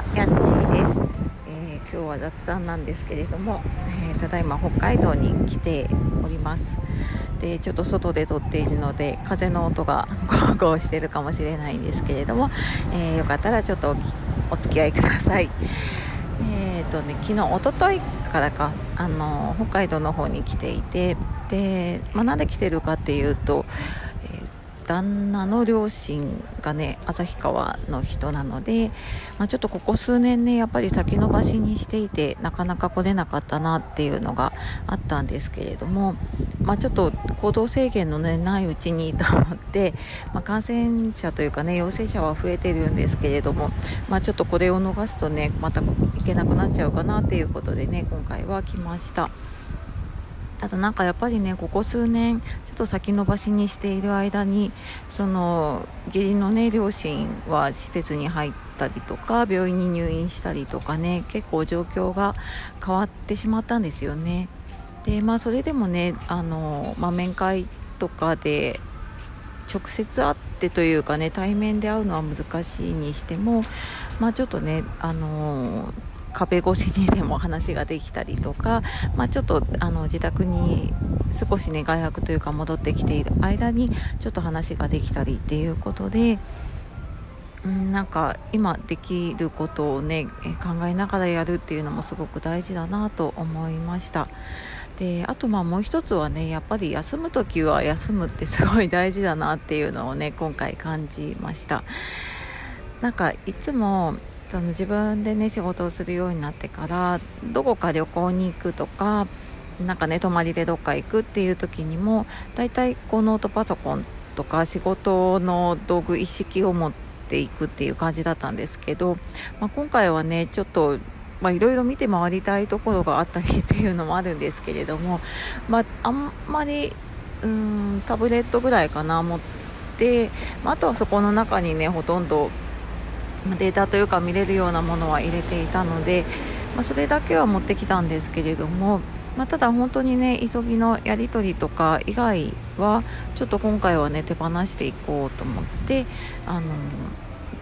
はやっちーです、えー、今日は雑談なんですけれども、えー、ただいま北海道に来ております。でちょっと外で撮っているので風の音が ゴーゴーしてるかもしれないんですけれども、えー、よかったらちょっとお付き合いください。えっ、とね昨日おとといからかあの北海道の方に来ていてで、まあ、なんで来てるかっていうと旦那の両親がね旭川の人なので、まあ、ちょっとここ数年ねやっぱり先延ばしにしていてなかなか来れなかったなっていうのがあったんですけれども、まあ、ちょっと行動制限の、ね、ないうちにと思って、まあ、感染者というかね陽性者は増えてるんですけれども、まあ、ちょっとこれを逃すとねまた行けなくなっちゃうかなっていうことでね今回は来ました。ただなんかやっぱりねここ数年ちょっと先延ばしにしている間にその義理のね両親は施設に入ったりとか病院に入院したりとかね結構状況が変わってしまったんですよね。でまあそれでもねあの、まあ、面会とかで直接会ってというかね対面で会うのは難しいにしてもまあちょっとねあの壁越しにでも話ができたりとか、まあ、ちょっとあの自宅に少しね外泊というか戻ってきている間にちょっと話ができたりっていうことで。ん、なんか今できることをね考えながらやるっていうのもすごく大事だなと思いましたであとまあもう一つはねやっぱり休む時は休むってすごい大事だなっていうのをね今回感じましたなんかいつもその自分でね仕事をするようになってからどこか旅行に行くとかなんかね泊まりでどっか行くっていう時にもだいたいこうノートパソコンとか仕事の道具一式を持っていくっていう感じだったんですけど、まあ、今回はねちょっといろいろ見て回りたいところがあったりっていうのもあるんですけれども、まあ、あんまりうんタブレットぐらいかな持って、まあ、あとはそこの中にねほとんどデータというか見れるようなものは入れていたので、まあ、それだけは持ってきたんですけれども、まあ、ただ本当にね急ぎのやり取りとか以外はちょっと今回はね手放していこうと思ってあの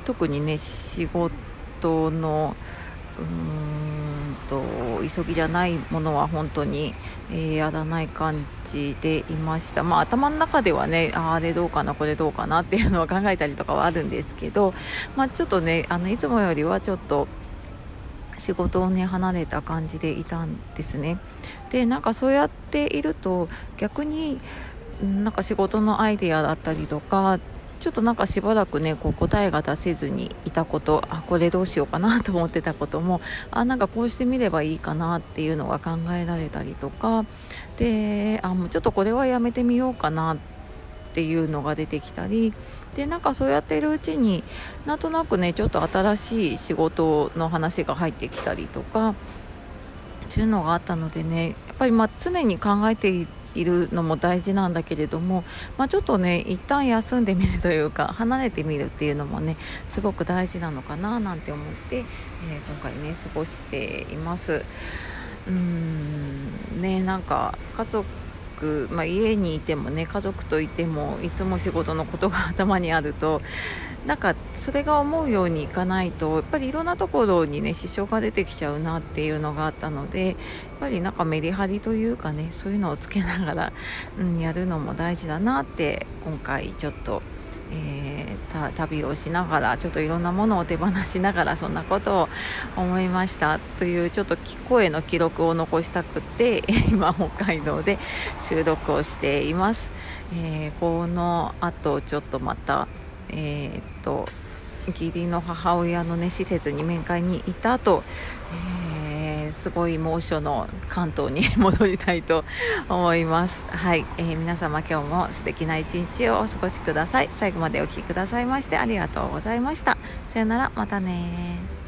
特にね仕事のうーんと急ぎじゃないものは本当に、えー、やらない感じでいました。まあ頭の中ではねあれどうかなこれどうかなっていうのは考えたりとかはあるんですけど、まあ、ちょっとねあのいつもよりはちょっと仕事をね離れた感じでいたんですね。でなんかそうやっていると逆になんか仕事のアイデアだったりとかちょっとなんかしばらくねこう答えが出せずにいたことあこれどうしようかなと思ってたこともあなんかこうしてみればいいかなっていうのが考えられたりとかであもうちょっとこれはやめてみようかなっていうのが出てきたりでなんかそうやっているうちになんとなくねちょっと新しい仕事の話が入ってきたりとかっていうのがあったのでねやっぱりま常に考えていているのも大事なんだけれども、まあ、ちょっとね一旦休んでみるというか離れてみるっていうのもねすごく大事なのかななんて思って、えー、今回ね過ごしています。うーんねなんか家族まあ、家にいてもね家族といてもいつも仕事のことが頭にあるとなんかそれが思うようにいかないとやっぱりいろんなところにね支障が出てきちゃうなっていうのがあったのでやっぱりなんかメリハリというかねそういうのをつけながら、うん、やるのも大事だなって今回ちょっと。えー、旅をしながらちょっといろんなものを手放しながらそんなことを思いましたというちょっと声の記録を残したくて 今北海道で収録をしています、えー、このあとちょっとまたえー、っと義理の母親の、ね、施設に面会に行った後、えー、すごい猛暑の関東に 戻りたいと思います。はい、えー、皆様今日も素敵な一日をお過ごしください。最後までお聴きくださいましてありがとうございました。さよなら、またね